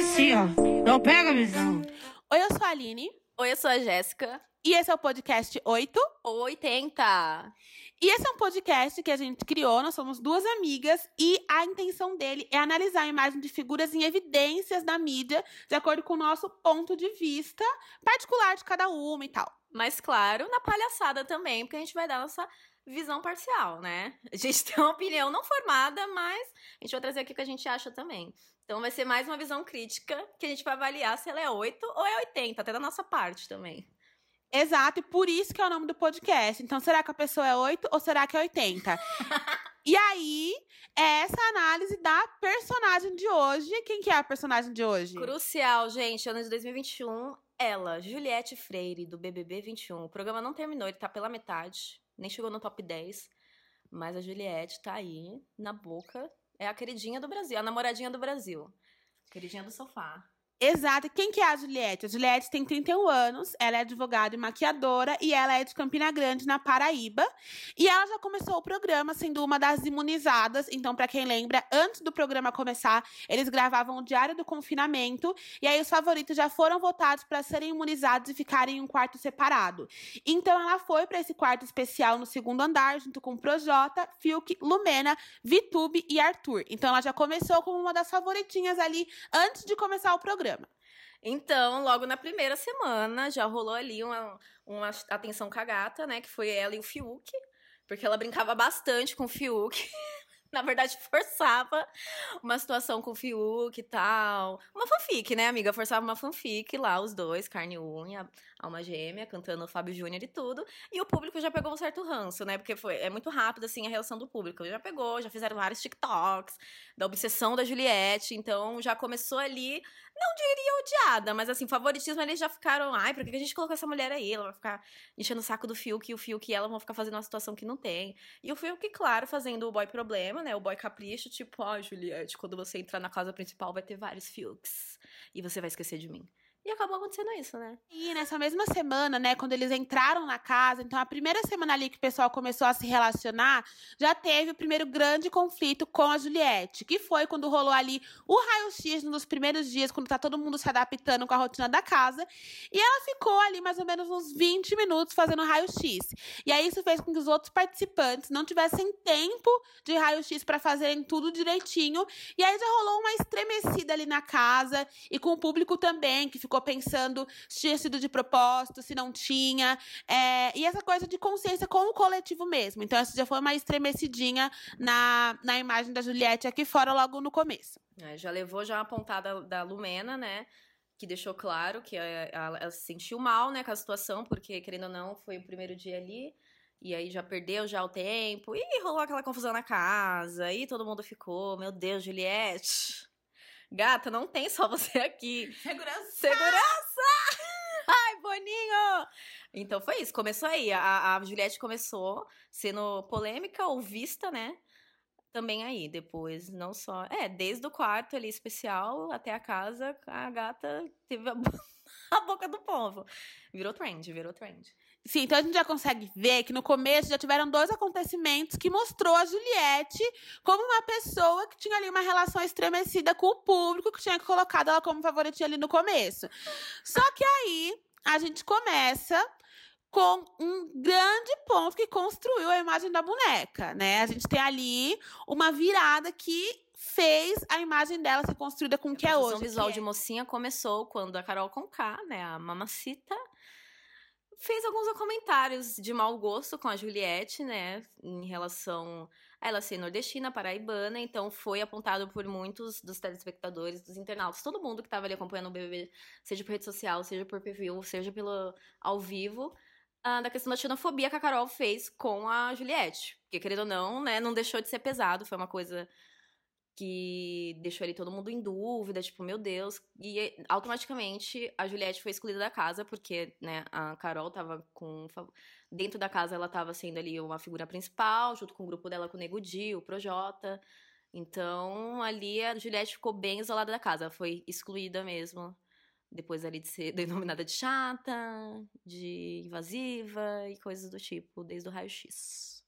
assim, ó. Não pega a visão. Oi, eu sou a Aline. Oi, eu sou a Jéssica. E esse é o podcast 8. 80. E esse é um podcast que a gente criou, nós somos duas amigas, e a intenção dele é analisar a imagem de figuras em evidências da mídia, de acordo com o nosso ponto de vista particular de cada uma e tal. Mas, claro, na palhaçada também, porque a gente vai dar nossa visão parcial, né? A gente tem uma opinião não formada, mas a gente vai trazer aqui o que a gente acha também. Então vai ser mais uma visão crítica que a gente vai avaliar se ela é 8 ou é 80, até da nossa parte também. Exato, e por isso que é o nome do podcast. Então, será que a pessoa é 8 ou será que é 80? e aí, é essa análise da personagem de hoje. Quem que é a personagem de hoje? Crucial, gente. Ano de 2021, ela, Juliette Freire, do BBB 21. O programa não terminou, ele tá pela metade. Nem chegou no top 10. Mas a Juliette tá aí, na boca. É a queridinha do Brasil, a namoradinha do Brasil. Queridinha do sofá. Exato. Quem que é a Juliette? A Juliette tem 31 anos, ela é advogada e maquiadora e ela é de Campina Grande, na Paraíba. E ela já começou o programa sendo uma das imunizadas. Então, para quem lembra, antes do programa começar, eles gravavam o Diário do Confinamento e aí os favoritos já foram votados para serem imunizados e ficarem em um quarto separado. Então, ela foi para esse quarto especial no segundo andar, junto com Projota, Fiuk, Lumena, Vitube e Arthur. Então, ela já começou como uma das favoritinhas ali antes de começar o programa. Então, logo na primeira semana, já rolou ali uma, uma atenção cagata, né? Que foi ela e o Fiuk. Porque ela brincava bastante com o Fiuk. na verdade, forçava uma situação com o Fiuk e tal. Uma fanfic, né, amiga? Forçava uma fanfic lá, os dois, carne e unha, alma gêmea, cantando o Fábio Júnior e tudo. E o público já pegou um certo ranço, né? Porque foi, é muito rápido, assim, a reação do público. Já pegou, já fizeram vários TikToks da obsessão da Juliette. Então, já começou ali, não diria odiada, mas assim, favoritismo, eles já ficaram, ai, por que a gente colocou essa mulher aí? Ela vai ficar enchendo o saco do Fiuk e o Fiuk e ela vão ficar fazendo uma situação que não tem. E o Fiuk, claro, fazendo o boy problema, né? O boy capricho, tipo, ó, oh, Juliette, quando você entrar na casa principal vai ter vários Fiuks. E você vai esquecer de mim. E acabou acontecendo isso, né? E nessa mesma semana, né, quando eles entraram na casa, então a primeira semana ali que o pessoal começou a se relacionar, já teve o primeiro grande conflito com a Juliette, que foi quando rolou ali o raio-x nos primeiros dias, quando tá todo mundo se adaptando com a rotina da casa. E ela ficou ali mais ou menos uns 20 minutos fazendo raio-x. E aí isso fez com que os outros participantes não tivessem tempo de raio-x para fazerem tudo direitinho. E aí já rolou uma estremecida ali na casa e com o público também, que ficou ficou pensando se tinha sido de propósito, se não tinha. É, e essa coisa de consciência com o coletivo mesmo. Então, essa já foi uma estremecidinha na, na imagem da Juliette aqui fora, logo no começo. É, já levou já uma pontada da Lumena, né? Que deixou claro que ela, ela se sentiu mal, né, com a situação, porque, querendo ou não, foi o primeiro dia ali. E aí já perdeu já o tempo. E rolou aquela confusão na casa. E todo mundo ficou, meu Deus, Juliette. Gata, não tem só você aqui. Segurança! Segurança! Ai, Boninho! Então foi isso, começou aí. A, a Juliette começou sendo polêmica ou vista, né? Também aí, depois, não só. É, desde o quarto ali especial até a casa, a gata teve a, a boca do povo. Virou trend, virou trend. Sim, então a gente já consegue ver que no começo já tiveram dois acontecimentos que mostrou a Juliette como uma pessoa que tinha ali uma relação estremecida com o público, que tinha colocado ela como favoritinha ali no começo. Só que aí a gente começa com um grande ponto que construiu a imagem da boneca, né? A gente tem ali uma virada que fez a imagem dela ser construída com o que é hoje. A visual é. de mocinha começou quando a Carol Conká, né, a mamacita, fez alguns comentários de mau gosto com a Juliette, né, em relação a ela ser nordestina, paraibana, então foi apontado por muitos dos telespectadores, dos internautas, todo mundo que estava ali acompanhando o BBB, seja por rede social, seja por preview, seja pelo ao vivo, ah, da questão da xenofobia que a Carol fez com a Juliette, porque querendo ou não, né, não deixou de ser pesado, foi uma coisa que deixou ali todo mundo em dúvida, tipo, meu Deus. E automaticamente a Juliette foi excluída da casa, porque, né, a Carol tava com. Dentro da casa ela tava sendo ali uma figura principal, junto com o grupo dela com o Nego Di, o Projota. Então, ali a Juliette ficou bem isolada da casa, ela foi excluída mesmo. Depois ali de ser denominada de chata, de invasiva e coisas do tipo, desde o raio-x.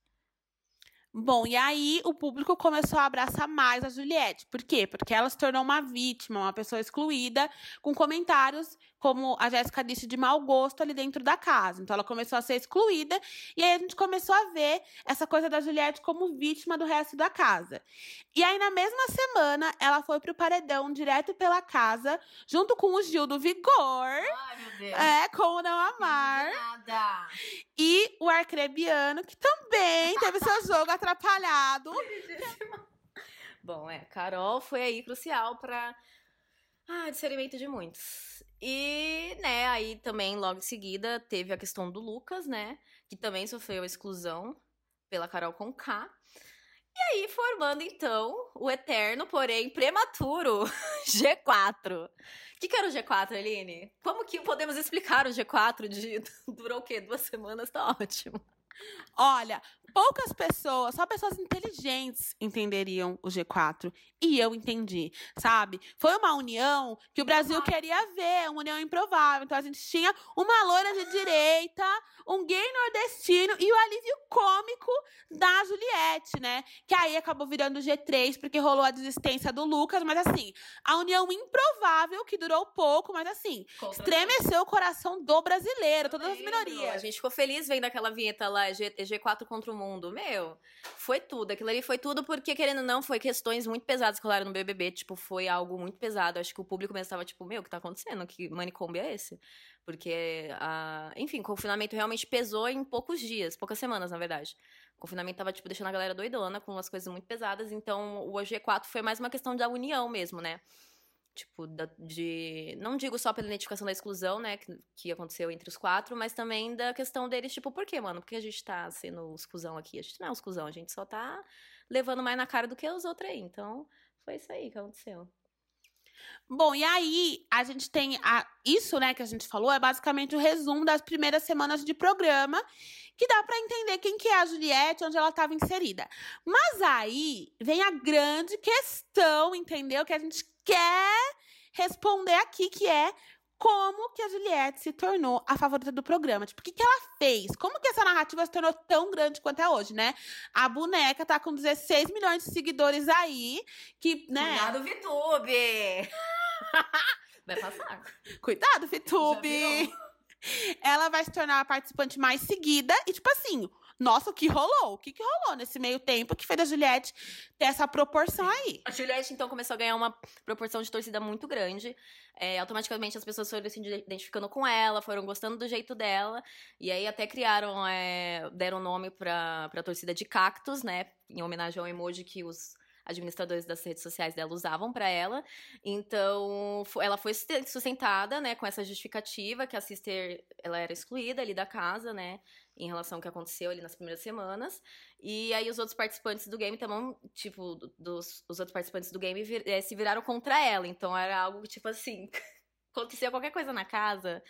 Bom, e aí o público começou a abraçar mais a Juliette. Por quê? Porque ela se tornou uma vítima, uma pessoa excluída, com comentários, como a Jéssica disse, de mau gosto ali dentro da casa. Então ela começou a ser excluída, e aí a gente começou a ver essa coisa da Juliette como vítima do resto da casa. E aí, na mesma semana, ela foi pro paredão direto pela casa, junto com o Gil do Vigor. Ai, meu Deus. É, como não amar. Nada. E o Arcrebiano, que também teve seu jogo atrapalhado. Bom, é, Carol foi aí crucial para ah, discernimento de muitos. E, né, aí também logo em seguida teve a questão do Lucas, né, que também sofreu exclusão pela Carol com K. E aí formando então o eterno, porém prematuro G4. O que, que era o G4, Aline? Como que podemos explicar o G4 de durou o quê? Duas semanas? Tá ótimo. Olha, poucas pessoas, só pessoas inteligentes entenderiam o G4. E eu entendi, sabe? Foi uma união que o Brasil queria ver, uma união improvável. Então a gente tinha uma loira de direita, um gay nordestino e o alívio cômico da Juliette, né? Que aí acabou virando o G3 porque rolou a desistência do Lucas, mas assim, a união improvável que durou pouco, mas assim, estremeceu o coração do brasileiro, todas as A minorias. gente ficou feliz vendo aquela vinheta lá, G, G4 contra o mundo. Meu, foi tudo. Aquilo ali foi tudo porque, querendo ou não, foi questões muito pesadas que rolaram no BBB. Tipo, foi algo muito pesado. Acho que o público mesmo estava tipo, meu, o que tá acontecendo? Que manicômio é esse? Porque, a... enfim, o confinamento realmente pesou em poucos dias, poucas semanas, na verdade. O confinamento tava, tipo, deixando a galera doidona com umas coisas muito pesadas. Então, o G4 foi mais uma questão da união mesmo, né? Tipo, da- de. Não digo só pela identificação da exclusão, né? Que, que aconteceu entre os quatro, mas também da questão deles, tipo, por quê, mano? Por que a gente tá sendo exclusão aqui? A gente não é exclusão, a gente só tá levando mais na cara do que os outros aí. Então, foi isso aí que aconteceu. Bom, e aí a gente tem a, isso, né, que a gente falou, é basicamente o resumo das primeiras semanas de programa, que dá pra entender quem que é a Juliette, onde ela estava inserida. Mas aí vem a grande questão, entendeu? Que a gente quer responder aqui, que é como que a Juliette se tornou a favorita do programa? Tipo, o que, que ela fez? Como que essa narrativa se tornou tão grande quanto é hoje, né? A boneca tá com 16 milhões de seguidores aí, que, né? Cuidado, VTube! Vai passar. Cuidado, virou. Ela vai se tornar a participante mais seguida. E, tipo assim, nossa, o que rolou? O que, que rolou nesse meio tempo que fez a Juliette ter essa proporção aí? A Juliette, então, começou a ganhar uma proporção de torcida muito grande. É, automaticamente as pessoas foram se identificando com ela, foram gostando do jeito dela. E aí até criaram, é, deram nome pra, pra torcida de cactos, né? Em homenagem ao emoji que os administradores das redes sociais dela usavam pra ela. Então, ela foi susten- sustentada, né, com essa justificativa que a Sister, ela era excluída ali da casa, né, em relação ao que aconteceu ali nas primeiras semanas. E aí os outros participantes do game também, tipo, do- dos os outros participantes do game vir- eh, se viraram contra ela. Então era algo tipo assim, acontecia qualquer coisa na casa,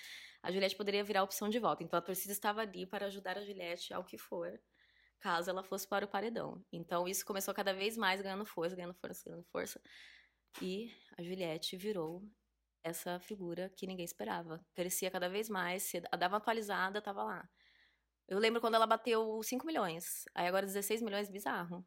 a Juliette poderia virar opção de volta. Então a torcida estava ali para ajudar a Juliette ao que for, caso ela fosse para o paredão. Então isso começou cada vez mais ganhando força, ganhando força, ganhando força. E a Juliette virou essa figura que ninguém esperava. Crescia cada vez mais, se dava atualizada, tava lá. Eu lembro quando ela bateu 5 milhões. Aí agora 16 milhões, bizarro.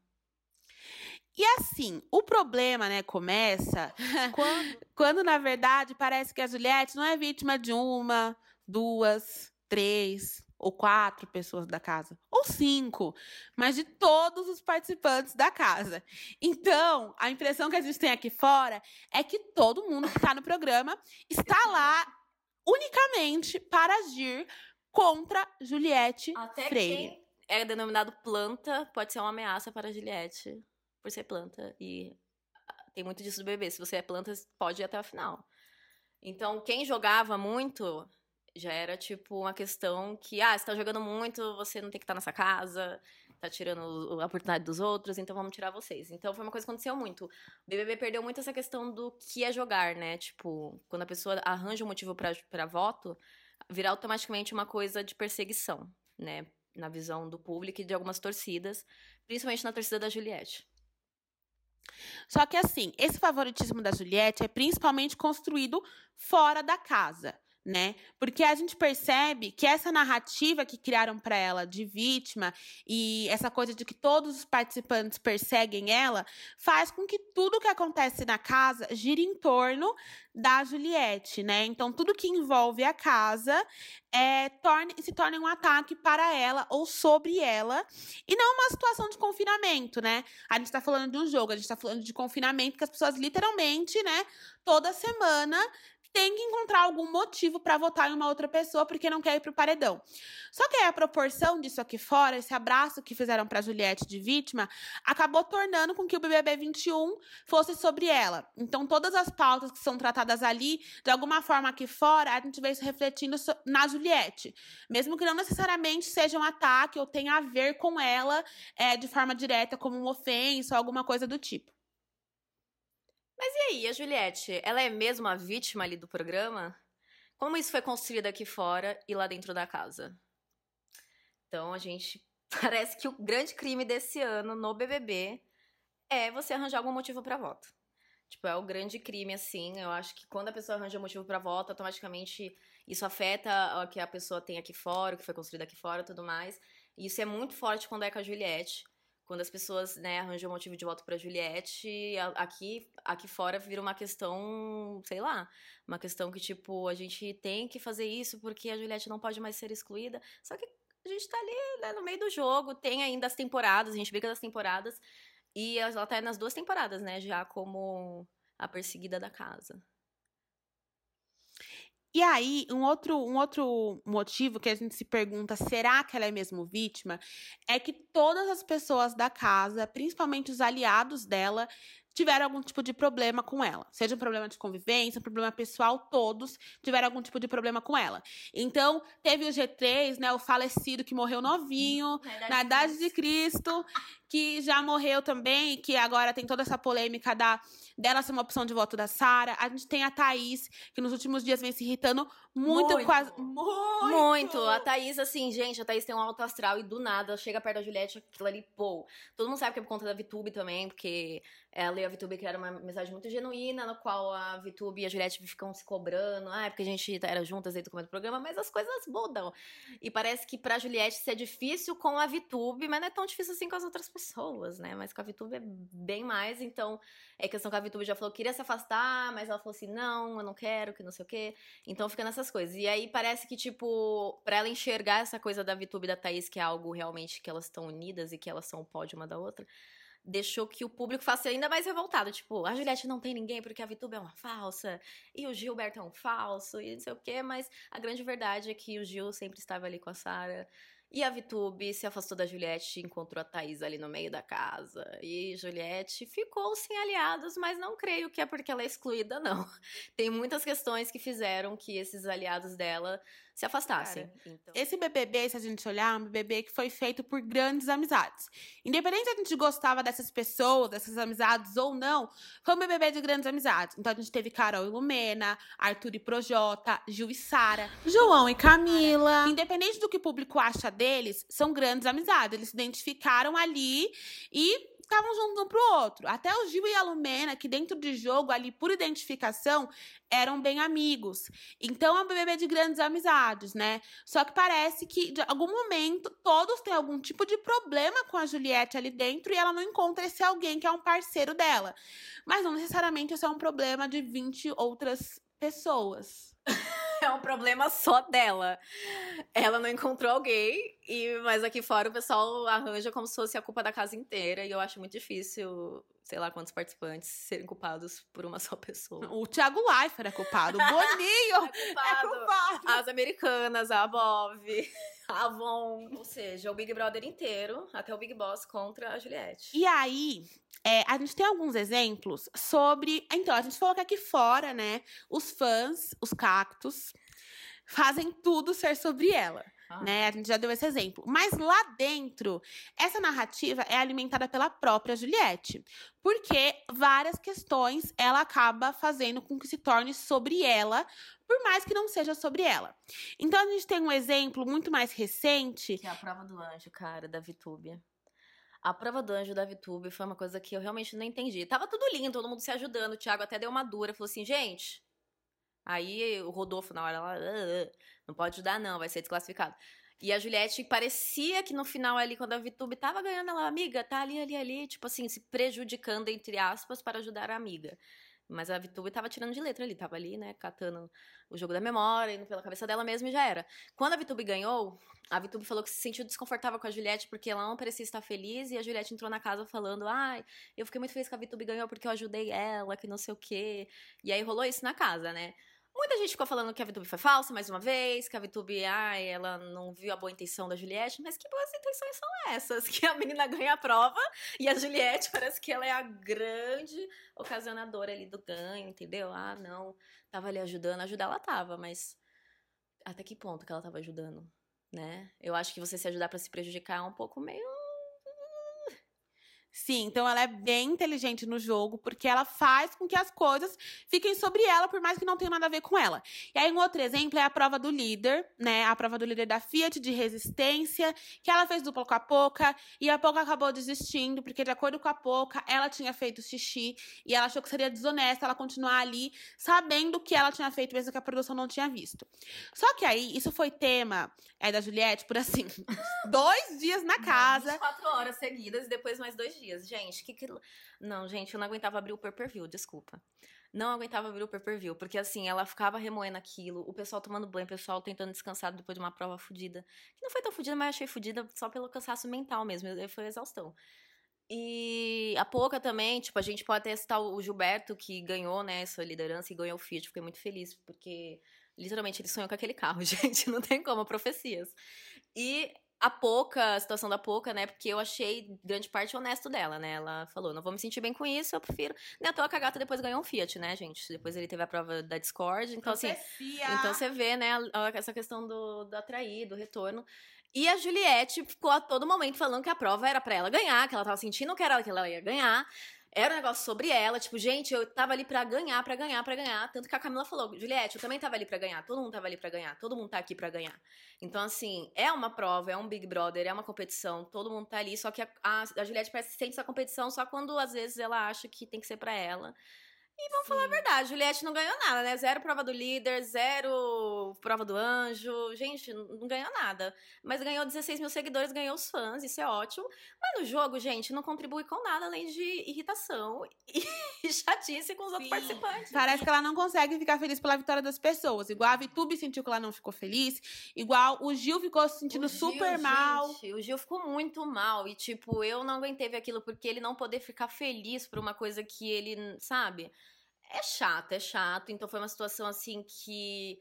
E assim, o problema, né, começa quando, quando, na verdade, parece que a Juliette não é vítima de uma, duas, três ou quatro pessoas da casa. Ou cinco, mas de todos os participantes da casa. Então, a impressão que a gente tem aqui fora é que todo mundo que está no programa está lá unicamente para agir contra Juliette Até Freire. quem é denominado planta pode ser uma ameaça para Juliette por ser planta. E ah, tem muito disso do bebê. Se você é planta, pode ir até a final. Então, quem jogava muito já era tipo uma questão que, ah, você tá jogando muito, você não tem que estar nessa casa, tá tirando o- a oportunidade dos outros, então vamos tirar vocês. Então foi uma coisa que aconteceu muito. O BBB perdeu muito essa questão do que é jogar, né? Tipo, quando a pessoa arranja um motivo pra voto, virar automaticamente uma coisa de perseguição, né? Na visão do público e de algumas torcidas, principalmente na torcida da Juliette. Só que assim, esse favoritismo da Juliette é principalmente construído fora da casa. Né? Porque a gente percebe que essa narrativa que criaram para ela de vítima e essa coisa de que todos os participantes perseguem ela faz com que tudo que acontece na casa gire em torno da Juliette, né? Então tudo que envolve a casa é, torne, se torna um ataque para ela ou sobre ela e não uma situação de confinamento, né? A gente tá falando de um jogo, a gente tá falando de confinamento que as pessoas literalmente, né, toda semana tem que encontrar algum motivo para votar em uma outra pessoa porque não quer ir pro paredão. Só que aí a proporção disso aqui fora, esse abraço que fizeram para Juliette de vítima, acabou tornando com que o BBB 21 fosse sobre ela. Então todas as pautas que são tratadas ali, de alguma forma aqui fora, a gente vê isso refletindo na Juliette, mesmo que não necessariamente seja um ataque ou tenha a ver com ela é, de forma direta, como uma ofensa ou alguma coisa do tipo. Mas e aí, a Juliette, ela é mesmo a vítima ali do programa? Como isso foi construído aqui fora e lá dentro da casa? Então a gente parece que o grande crime desse ano no BBB é você arranjar algum motivo para voto. Tipo, é o grande crime assim. Eu acho que quando a pessoa arranja um motivo para voto, automaticamente isso afeta o que a pessoa tem aqui fora, o que foi construído aqui fora, tudo mais. E isso é muito forte quando é com a Juliette quando as pessoas né, arranjam motivo de voto para Juliette, aqui, aqui fora vira uma questão, sei lá, uma questão que, tipo, a gente tem que fazer isso porque a Juliette não pode mais ser excluída. Só que a gente tá ali né, no meio do jogo, tem ainda as temporadas, a gente briga das temporadas, e ela tá nas duas temporadas, né, já como a perseguida da casa. E aí, um outro, um outro motivo que a gente se pergunta, será que ela é mesmo vítima? É que todas as pessoas da casa, principalmente os aliados dela, tiveram algum tipo de problema com ela. Seja um problema de convivência, um problema pessoal, todos tiveram algum tipo de problema com ela. Então, teve o G3, né, o falecido que morreu novinho, na idade de Cristo, que já morreu também, que agora tem toda essa polêmica da dela ser uma opção de voto da Sara. A gente tem a Thaís, que nos últimos dias vem se irritando muito, muito. com as. Muito! Muito! A Thaís, assim, gente, a Thaís tem um alto astral e do nada chega perto da Juliette, aquilo ali, pô. Todo mundo sabe que é por conta da VTube também, porque ela e a VTube criaram uma mensagem muito genuína, no qual a VTube e a Juliette ficam se cobrando. Ah, é porque a gente era juntas dentro do programa, mas as coisas mudam. E parece que pra Juliette isso é difícil com a VTube, mas não é tão difícil assim com as outras pessoas, né? Mas com a VTube é bem mais, então é questão que a VTube já falou que queria se afastar, mas ela falou assim: não, eu não quero, que não sei o quê. Então fica nessas coisas. E aí parece que, tipo, pra ela enxergar essa coisa da VTube e da Thaís, que é algo realmente que elas estão unidas e que elas são o pódio uma da outra deixou que o público fosse ainda mais revoltado. Tipo, a Juliette não tem ninguém porque a Vitube é uma falsa, e o Gilberto é um falso, e não sei o quê, mas a grande verdade é que o Gil sempre estava ali com a Sara. E a Vitube se afastou da Juliette e encontrou a Thaís ali no meio da casa. E Juliette ficou sem aliados, mas não creio que é porque ela é excluída, não. Tem muitas questões que fizeram que esses aliados dela se afastassem. Cara, então... Esse BBB, se a gente olhar, é um BBB que foi feito por grandes amizades. Independente se a gente gostava dessas pessoas, dessas amizades ou não, foi um BBB de grandes amizades. Então a gente teve Carol e Lumena, Arthur e Projota, Gil e Sara, João e Camila. Independente do que o público acha deles, são grandes amizades. Eles se identificaram ali e estavam juntos um pro outro. Até o Gil e a Lumena, que dentro de jogo, ali por identificação, eram bem amigos. Então é um BBB de grandes amizades, né? Só que parece que, de algum momento, todos têm algum tipo de problema com a Juliette ali dentro e ela não encontra esse alguém que é um parceiro dela. Mas não necessariamente isso é um problema de 20 outras pessoas. é um problema só dela. Ela não encontrou alguém, e mas aqui fora o pessoal arranja como se fosse a culpa da casa inteira, e eu acho muito difícil, sei lá quantos participantes serem culpados por uma só pessoa. O Thiago Leifert é culpado, o Boninho é, culpado. é culpado. As americanas, a Bob, Avon, ou seja, o Big Brother inteiro, até o Big Boss contra a Juliette. E aí, é, a gente tem alguns exemplos sobre. Então, a gente falou que aqui fora, né, os fãs, os cactos, fazem tudo ser sobre ela. Ah. Né? A gente já deu esse exemplo. Mas lá dentro, essa narrativa é alimentada pela própria Juliette. Porque várias questões ela acaba fazendo com que se torne sobre ela, por mais que não seja sobre ela. Então a gente tem um exemplo muito mais recente. Que é a prova do anjo, cara, da Vitúbia. A prova do anjo da VTube foi uma coisa que eu realmente não entendi. Tava tudo lindo, todo mundo se ajudando. O Thiago até deu uma dura, falou assim: gente, Aí o Rodolfo, na hora, lá, "Ah, ah, não pode ajudar, não, vai ser desclassificado. E a Juliette parecia que no final ali, quando a Vitube tava ganhando, ela, amiga, tá ali, ali, ali, tipo assim, se prejudicando, entre aspas, para ajudar a amiga. Mas a Vitube tava tirando de letra ali, tava ali, né, catando o jogo da memória, indo pela cabeça dela mesma e já era. Quando a Vitube ganhou, a Vitube falou que se sentiu desconfortável com a Juliette porque ela não parecia estar feliz e a Juliette entrou na casa falando: ai, eu fiquei muito feliz que a Vitube ganhou porque eu ajudei ela, que não sei o quê. E aí rolou isso na casa, né? Muita gente ficou falando que a Vitube foi falsa mais uma vez, que a Vitube, ai, ela não viu a boa intenção da Juliette, mas que boas intenções são essas? Que a menina ganha a prova e a Juliette parece que ela é a grande ocasionadora ali do ganho, entendeu? Ah, não, tava ali ajudando, ajudar ela tava, mas até que ponto que ela tava ajudando, né? Eu acho que você se ajudar pra se prejudicar é um pouco meio Sim, então ela é bem inteligente no jogo, porque ela faz com que as coisas fiquem sobre ela, por mais que não tenha nada a ver com ela. E aí, um outro exemplo é a prova do líder, né? A prova do líder da Fiat de resistência, que ela fez dupla com a Poca, e a Poca acabou desistindo, porque, de acordo com a Poca, ela tinha feito xixi, e ela achou que seria desonesta ela continuar ali, sabendo que ela tinha feito, mesmo que a produção não tinha visto. Só que aí, isso foi tema é, da Juliette por assim, dois dias na casa. 24 horas seguidas e depois mais dois dias. Gente, que que. Não, gente, eu não aguentava abrir o pay per view, desculpa. Não aguentava abrir o pay per view, porque assim, ela ficava remoendo aquilo, o pessoal tomando banho, o pessoal tentando descansar depois de uma prova fodida. Que não foi tão fodida, mas achei fodida só pelo cansaço mental mesmo, foi exaustão. E a Pouca também, tipo, a gente pode até citar o Gilberto, que ganhou, né, essa liderança e ganhou o Fiat. Fiquei muito feliz, porque literalmente ele sonhou com aquele carro, gente. Não tem como, profecias. E a Poca, a situação da Poca, né? Porque eu achei grande parte honesto dela, né? Ela falou: não vou me sentir bem com isso, eu prefiro. Nem à toa que a gata depois ganhou um Fiat, né, gente? Depois ele teve a prova da Discord. Então, assim. Profecia. Então você vê, né, essa questão do, do atrair, do retorno. E a Juliette ficou a todo momento falando que a prova era pra ela ganhar, que ela tava sentindo que era que ela ia ganhar. Era um negócio sobre ela, tipo, gente, eu tava ali pra ganhar, pra ganhar, pra ganhar. Tanto que a Camila falou, Juliette, eu também tava ali pra ganhar, todo mundo tava ali pra ganhar, todo mundo tá aqui pra ganhar. Então, assim, é uma prova, é um Big Brother, é uma competição, todo mundo tá ali, só que a, a, Juliette parece que sente essa competição só quando, às vezes, ela acha que tem que ser pra ela. Vamos falar a verdade, Juliette não ganhou nada, né? Zero prova do líder, zero prova do anjo. Gente, não ganhou nada. Mas ganhou 16 mil seguidores, ganhou os fãs, isso é ótimo. Mas no jogo, gente, não contribui com nada além de irritação e chatice com os outros Sim. participantes. Parece que ela não consegue ficar feliz pela vitória das pessoas. Igual a Vitube sentiu que ela não ficou feliz. Igual o Gil ficou se sentindo Gil, super mal. gente, o Gil ficou muito mal. E, tipo, eu não aguentei ver aquilo porque ele não poder ficar feliz por uma coisa que ele, sabe? É chato, é chato. Então foi uma situação assim que.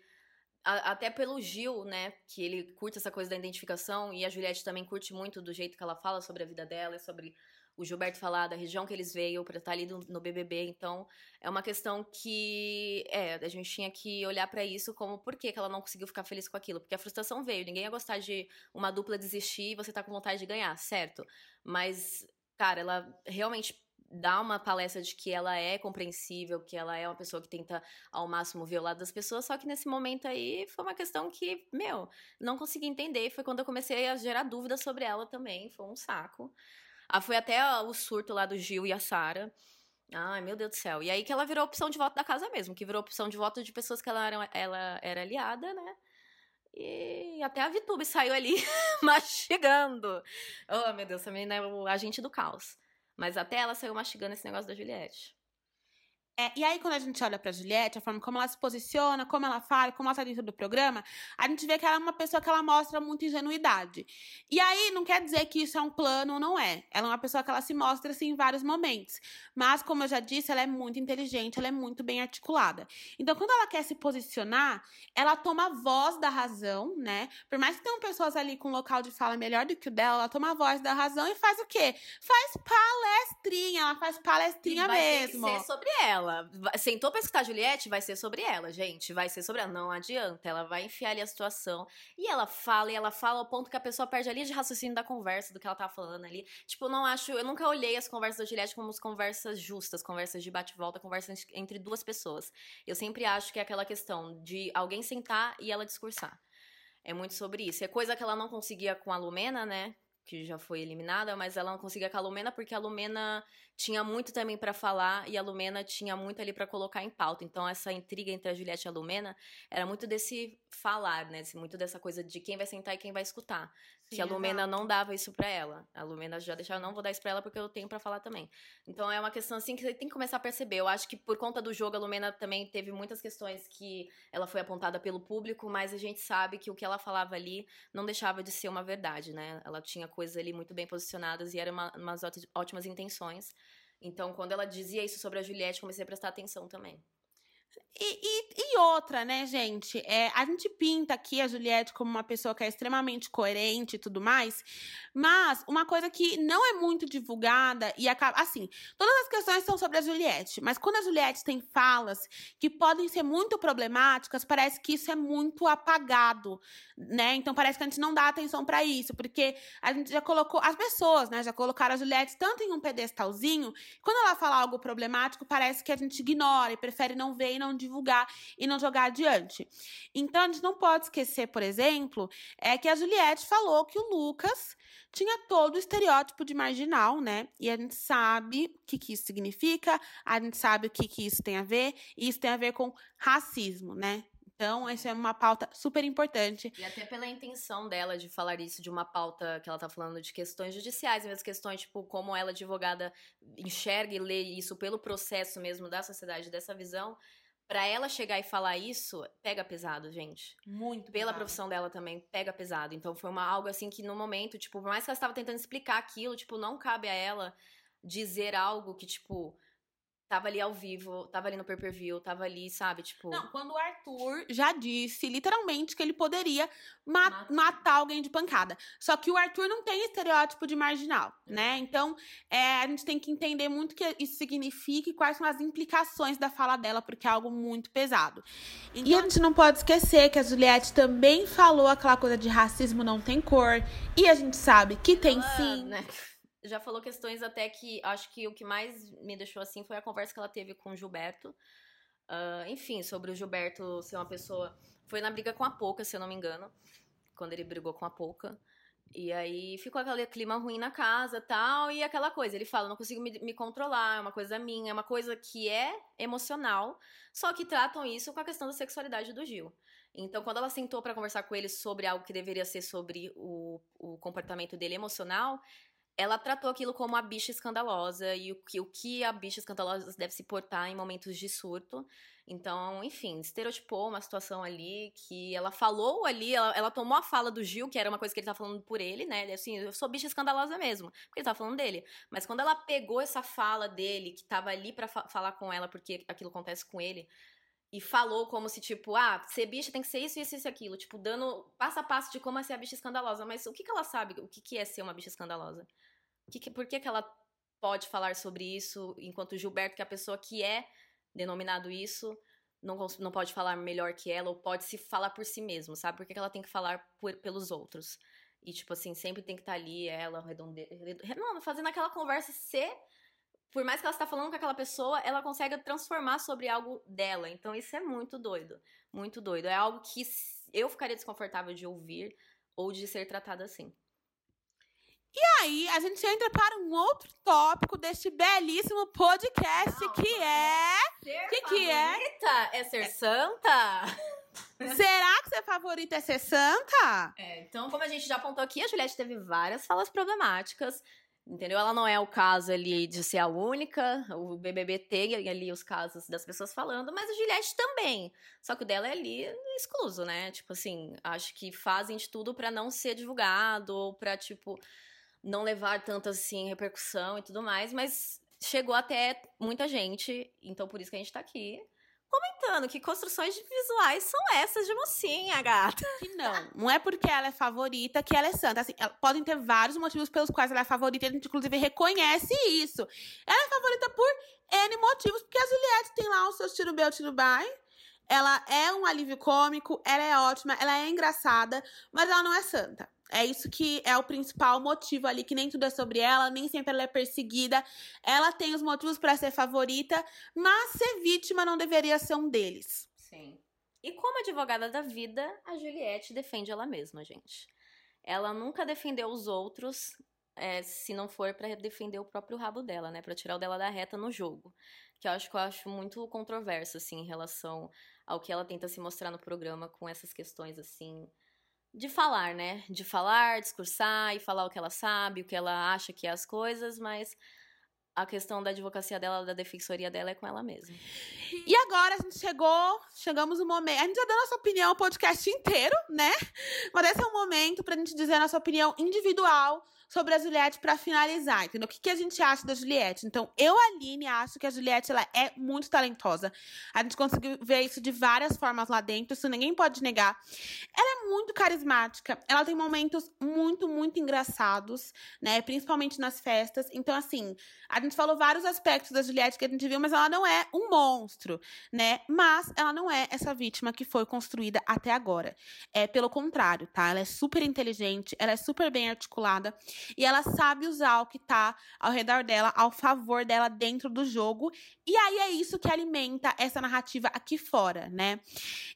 a- até pelo Gil, né? Que ele curte essa coisa da identificação. E a Juliette também curte muito do jeito que ela fala sobre a vida dela e sobre o Gilberto falar da região que eles veio pra estar ali no, no BBB. Então é uma questão que. É, a gente tinha que olhar pra isso como por que que ela não conseguiu ficar feliz com aquilo. Porque a frustração veio. Ninguém ia gostar de uma dupla desistir e você tá com vontade de ganhar, certo? Mas, cara, ela realmente dá uma palestra de que ela é compreensível, que ela é uma pessoa que tenta ao máximo ver o lado das pessoas, só que nesse momento aí foi uma questão que, meu, não consegui entender. Foi quando eu comecei a gerar dúvidas sobre ela também, foi um saco. Ah, foi até ó, o surto lá do Gil e a Sara. Ai, meu Deus do céu. E aí que ela virou opção de voto da casa mesmo, que virou opção de voto de pessoas que ela era, ela era aliada, né? E até a Vitube saiu ali mastigando. Oh, meu Deus, essa menina é o agente do caos. Mas até ela saiu mastigando esse negócio da Juliette. É, e aí, quando a gente olha pra Juliette, a forma como ela se posiciona, como ela fala, como ela tá dentro do programa, a gente vê que ela é uma pessoa que ela mostra muita ingenuidade. E aí, não quer dizer que isso é um plano ou não é. Ela é uma pessoa que ela se mostra, assim, em vários momentos. Mas, como eu já disse, ela é muito inteligente, ela é muito bem articulada. Então, quando ela quer se posicionar, ela toma a voz da razão, né? Por mais que tenham pessoas ali com um local de fala melhor do que o dela, ela toma a voz da razão e faz o quê? Faz palestrinha, ela faz palestrinha vai mesmo. ter que ser sobre ela. Vai- Sentou pra escutar a Juliette, vai ser sobre ela, gente. Vai ser sobre ela. Não adianta. Ela vai enfiar ali a situação. E ela fala, e ela fala ao ponto que a pessoa perde a linha de raciocínio da conversa, do que ela tá falando ali. Tipo, eu não acho. Eu nunca olhei as conversas da Juliette como as conversas justas, conversas de bate-volta, conversas entre duas pessoas. Eu sempre acho que é aquela questão de alguém sentar e ela discursar. É muito sobre isso. É coisa que ela não conseguia com a Lumena, né? que já foi eliminada, mas ela não conseguia com a Lumena porque a Lumena tinha muito também para falar e a Lumena tinha muito ali para colocar em pauta. Então essa intriga entre a Juliette e a Lumena era muito desse falar, né? Muito dessa coisa de quem vai sentar e quem vai escutar. Sim, que a Lumena exato. não dava isso para ela. A Lumena já deixava, não vou dar isso pra ela porque eu tenho para falar também. Então é uma questão assim que você tem que começar a perceber. Eu acho que por conta do jogo a Lumena também teve muitas questões que ela foi apontada pelo público, mas a gente sabe que o que ela falava ali não deixava de ser uma verdade, né? Ela tinha coisas ali muito bem posicionadas e eram uma, umas ótimas intenções. Então, quando ela dizia isso sobre a Juliette, comecei a prestar atenção também. E, e, e, outra, né, gente? É, a gente pinta aqui a Juliette como uma pessoa que é extremamente coerente e tudo mais, mas uma coisa que não é muito divulgada e acaba. Assim, todas as questões são sobre a Juliette, mas quando a Juliette tem falas que podem ser muito problemáticas, parece que isso é muito apagado, né? Então parece que a gente não dá atenção para isso, porque a gente já colocou. As pessoas, né, já colocaram a Juliette tanto em um pedestalzinho, quando ela fala algo problemático, parece que a gente ignora e prefere não ver e não divulgar e não jogar adiante. Então, a gente não pode esquecer, por exemplo, é que a Juliette falou que o Lucas tinha todo o estereótipo de marginal, né? E a gente sabe o que, que isso significa, a gente sabe o que, que isso tem a ver, e isso tem a ver com racismo, né? Então, essa é uma pauta super importante. E até pela intenção dela de falar isso, de uma pauta que ela tá falando de questões judiciais, mesmo questões, tipo, como ela, advogada, enxerga e lê isso pelo processo mesmo da sociedade, dessa visão, para ela chegar e falar isso, pega pesado, gente. Muito Pela pesado. profissão dela também, pega pesado. Então foi uma, algo assim que no momento, tipo, por mais que ela estava tentando explicar aquilo, tipo, não cabe a ela dizer algo que, tipo, tava ali ao vivo, tava ali no pay-per-view, tava ali, sabe, tipo... Não, quando o Arthur já disse, literalmente, que ele poderia ma matar alguém de pancada. Só que o Arthur não tem estereótipo de marginal, né? Então, é, a gente tem que entender muito o que isso significa e quais são as implicações da fala dela, porque é algo muito pesado. Então, e a gente não pode esquecer que a Juliette também falou aquela coisa de racismo não tem cor, e a gente sabe que tem Ela, sim... Né? Já falou questões até que acho que o que mais me deixou assim foi a conversa que ela teve com o Gilberto. Uh, enfim, sobre o Gilberto ser uma pessoa. Foi na briga com a Pouca, se eu não me engano. Quando ele brigou com a Pouca. E aí ficou aquele clima ruim na casa tal. E aquela coisa, ele fala: não consigo me, me controlar, é uma coisa minha, é uma coisa que é emocional. Só que tratam isso com a questão da sexualidade do Gil. Então, quando ela sentou para conversar com ele sobre algo que deveria ser sobre o, o comportamento dele emocional, ela tratou aquilo como a bicha escandalosa e o que, o que a bicha escandalosa deve se portar em momentos de surto. Então, enfim, estereotipou uma situação ali que ela falou ali, ela, ela, tomou a fala do Gil, que era uma coisa que ele tá falando por ele, né? Assim, eu sou bicha escandalosa mesmo, porque ele tá falando dele. Mas quando ela pegou essa fala dele, que tava ali para fa falar com ela, porque aquilo acontece com ele, e falou como se, tipo, ah, ser bicha tem que ser isso, isso, isso aquilo. Tipo, dando passo a passo de como é ser a bicha escandalosa. Mas o que, que ela sabe? O que, que é ser uma bicha escandalosa? Que, que, por que, que ela pode falar sobre isso, enquanto Gilberto, que é a pessoa que é denominado isso, não, não pode falar melhor que ela, ou pode se falar por si mesmo, sabe? Por que, que ela tem que falar por, pelos outros? E, tipo assim, sempre tem que estar tá ali, ela, redonde... Não, fazendo aquela conversa ser por mais que ela está falando com aquela pessoa, ela consegue transformar sobre algo dela. Então isso é muito doido, muito doido. É algo que eu ficaria desconfortável de ouvir ou de ser tratada assim. E aí, a gente entra para um outro tópico deste belíssimo podcast Não, que é. Ser que que é? É ser é... santa? Será que ser favorita é ser santa? É, então, como a gente já apontou aqui, a Juliette teve várias falas problemáticas. Entendeu? Ela não é o caso ali de ser a única, o BBB tem ali os casos das pessoas falando, mas a Juliette também. Só que o dela é ali excluso, né? Tipo assim, acho que fazem de tudo para não ser divulgado ou pra, tipo, não levar tanta, assim, repercussão e tudo mais, mas chegou até muita gente, então por isso que a gente tá aqui comentando que construções visuais são essas de mocinha, gata. Que não. Não é porque ela é favorita que ela é santa. Assim, ela, podem ter vários motivos pelos quais ela é favorita. A gente, inclusive, reconhece isso. Ela é favorita por N motivos, porque a Juliette tem lá os seus tiro bel, tiro bai. Ela é um alívio cômico, ela é ótima, ela é engraçada, mas ela não é santa. É isso que é o principal motivo ali, que nem tudo é sobre ela, nem sempre ela é perseguida. Ela tem os motivos para ser favorita, mas ser vítima não deveria ser um deles. Sim. E como advogada da vida, a Juliette defende ela mesma, gente. ela nunca defendeu os outros, é, se não for para defender o próprio rabo dela, né? Para tirar o dela da reta no jogo. Que eu acho que eu acho muito controverso, assim, em relação ao que ela tenta se mostrar no programa com essas questões, assim, de falar, né? De falar, discursar e falar o que ela sabe, o que ela acha que é as coisas, mas a questão da advocacia dela, da defensoria dela é com ela mesma. E agora a gente chegou, chegamos no momento. A gente já deu nossa opinião o podcast inteiro, né? Mas esse é o momento pra gente dizer a nossa opinião individual sobre a Juliette para finalizar, entendeu? O que, que a gente acha da Juliette? Então, eu, Aline, acho que a Juliette ela é muito talentosa. A gente conseguiu ver isso de várias formas lá dentro, isso ninguém pode negar. Ela é muito carismática, ela tem momentos muito, muito engraçados, né? Principalmente nas festas. Então, assim, a gente falou vários aspectos da Juliette que a gente viu, mas ela não é um monstro, né? Mas ela não é essa vítima que foi construída até agora. É pelo contrário, tá? Ela é super inteligente, ela é super bem articulada. E ela sabe usar o que tá ao redor dela, ao favor dela dentro do jogo. E aí é isso que alimenta essa narrativa aqui fora, né?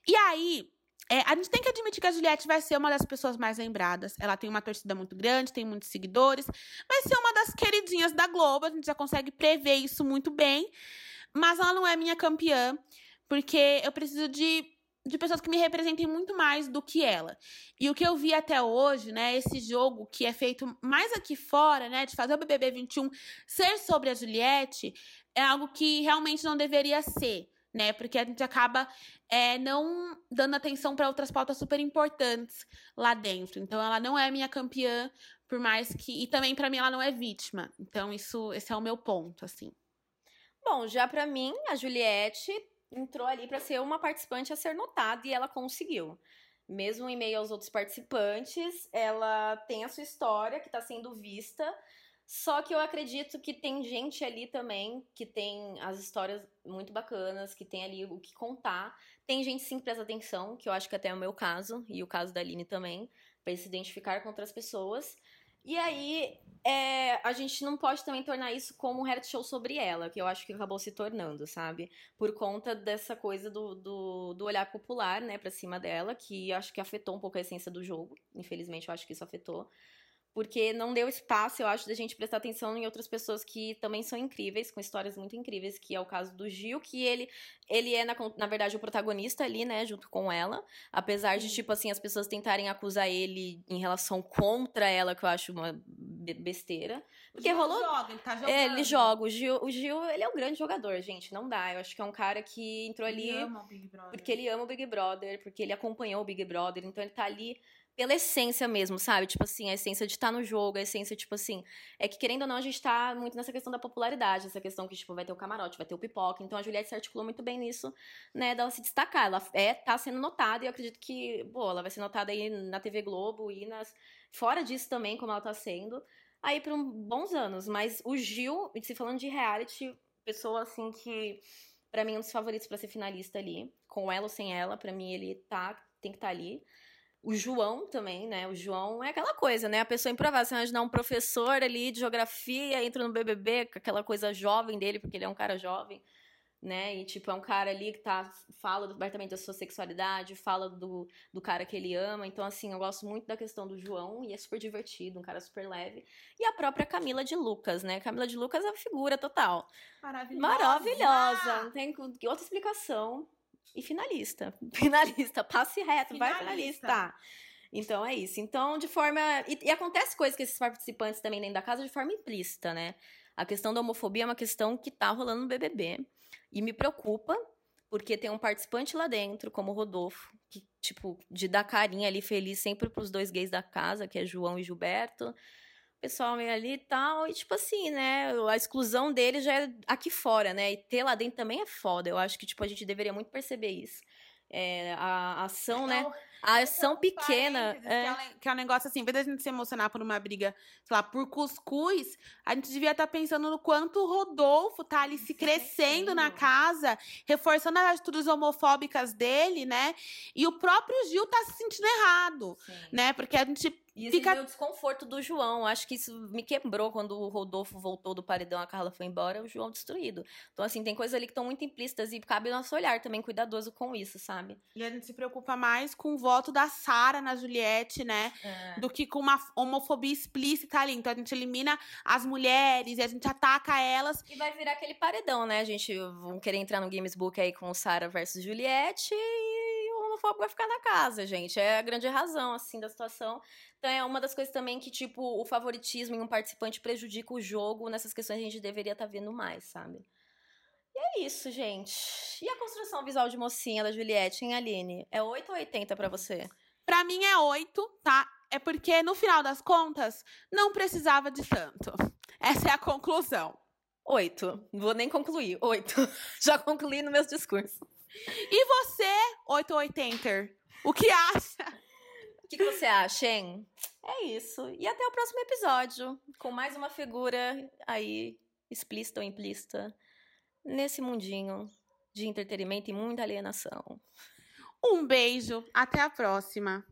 E aí. É, a gente tem que admitir que a Juliette vai ser uma das pessoas mais lembradas. Ela tem uma torcida muito grande, tem muitos seguidores. Vai ser uma das queridinhas da Globo. A gente já consegue prever isso muito bem. Mas ela não é minha campeã, porque eu preciso de de pessoas que me representem muito mais do que ela. E o que eu vi até hoje, né, esse jogo que é feito mais aqui fora, né, de fazer o BBB 21 ser sobre a Juliette, é algo que realmente não deveria ser, né, porque a gente acaba é, não dando atenção para outras pautas super importantes lá dentro. Então ela não é minha campeã, por mais que e também para mim ela não é vítima. Então isso, esse é o meu ponto, assim. Bom, já para mim, a Juliette entrou ali para ser uma participante a ser notada e ela conseguiu. Mesmo em meio aos outros participantes, ela tem a sua história que está sendo vista. Só que eu acredito que tem gente ali também que tem as histórias muito bacanas, que tem ali o que contar. Tem gente sim que presta atenção, que eu acho que até é o meu caso, e o caso da Aline também, para se identificar com outras pessoas. E aí, é, a gente não pode também tornar isso como um reality show sobre ela, que eu acho que acabou se tornando, sabe? Por conta dessa coisa do, do, do olhar popular, né, pra cima dela, que acho que afetou um pouco a essência do jogo. Infelizmente, eu acho que isso afetou porque não deu espaço, eu acho, da gente prestar atenção em outras pessoas que também são incríveis, com histórias muito incríveis, que é o caso do Gil, que ele, ele é, na, na verdade, o protagonista ali, né, junto com ela. Apesar de, tipo assim, as pessoas tentarem acusar ele em relação contra ela, que eu acho uma besteira. Porque Gil rolou. Joga, ele tá jogando. É, ele joga. O Gil, o Gil, ele é um grande jogador, gente. Não dá. Eu acho que é um cara que entrou ali. Ele ama o Big Brother. Porque ele ama o Big Brother, porque ele acompanhou o Big Brother, então ele tá ali pela essência mesmo, sabe? Tipo assim, a essência de estar tá no jogo, a essência, tipo assim. É que querendo ou não, a gente tá muito nessa questão da popularidade, essa questão que, tipo, vai ter o camarote, vai ter o pipoca. Então a Juliette se articulou muito bem nisso, né? Dela se destacar. Ela é, tá sendo notada e eu acredito que, pô, ela vai ser notada aí na TV Globo e nas. Fora disso também, como ela tá sendo. Aí por bons anos. Mas o Gil, se falando de reality, pessoa assim que. Pra mim, é um dos favoritos para ser finalista ali. Com ela ou sem ela, para mim ele tá, tem que estar tá ali. O João também, né? O João é aquela coisa, né? A pessoa improvável. Você imaginar um professor ali de geografia, entra no BBB com aquela coisa jovem dele, porque ele é um cara jovem, né? E, tipo, é um cara ali que tá, fala abertamente da sua sexualidade, fala do, do cara que ele ama. Então, assim, eu gosto muito da questão do João e é super divertido, um cara super leve. E a própria Camila de Lucas, né? Camila de Lucas é a figura total. Maravilhosa. Maravilhosa. Não tem outra explicação e finalista. Finalista, passe reto, finalista. vai finalista. Então é isso. Então, de forma. E, e, acontece coisas que esses participantes também dentro da casa de forma implícita, né? A questão da homofobia é uma questão que tá rolando no BBB. E me preocupa, porque tem um participante lá dentro, como o Rodolfo, que, tipo, de dar carinha ali feliz sempre pros dois gays da casa, que é João e Gilberto pessoal meio ali e tal. E, tipo assim, né? A exclusão dele já é aqui fora, né? E ter lá dentro também é foda. Eu acho que, tipo, a gente deveria muito perceber isso. É, a ação, né? então, né? A ação pequena. É... Que, é, que é um negócio assim, em vez da gente se emocionar por uma briga, sei lá, por cuscuz, a gente devia estar tá pensando no quanto o Rodolfo tá ali se crescendo na casa, reforçando as atitudes homofóbicas dele, né? E o próprio Gil tá se sentindo errado, Sim. né? Porque a gente e fica... o desconforto do João. Acho que isso me quebrou quando o Rodolfo voltou do paredão, a Carla foi embora, o João destruído. Então, assim, tem coisas ali que estão muito implícitas e cabe nosso olhar também cuidadoso com isso, sabe? E a gente se preocupa mais com o voto da Sara na Juliette, né? É. Do que com uma homofobia explícita ali. Então a gente elimina as mulheres e a gente ataca elas. E vai virar aquele paredão, né? A gente vão querer entrar no Games Book aí com Sarah versus Juliette e o homofóbico vai ficar na casa, gente. É a grande razão, assim, da situação. Então é uma das coisas também que, tipo, o favoritismo em um participante prejudica o jogo. Nessas questões a gente deveria estar vendo mais, sabe? E é isso, gente. E a construção visual de mocinha da Juliette, hein, Aline? É 8 ou 80 pra você? Pra mim é oito, tá? É porque, no final das contas, não precisava de tanto. Essa é a conclusão. Oito. Não vou nem concluir. Oito. Já concluí nos meus discursos. E você, 8 ou 80? O que acha? O que, que você acha, hein? É isso. E até o próximo episódio. Com mais uma figura aí, explícita ou implícita, nesse mundinho de entretenimento e muita alienação. Um beijo, até a próxima.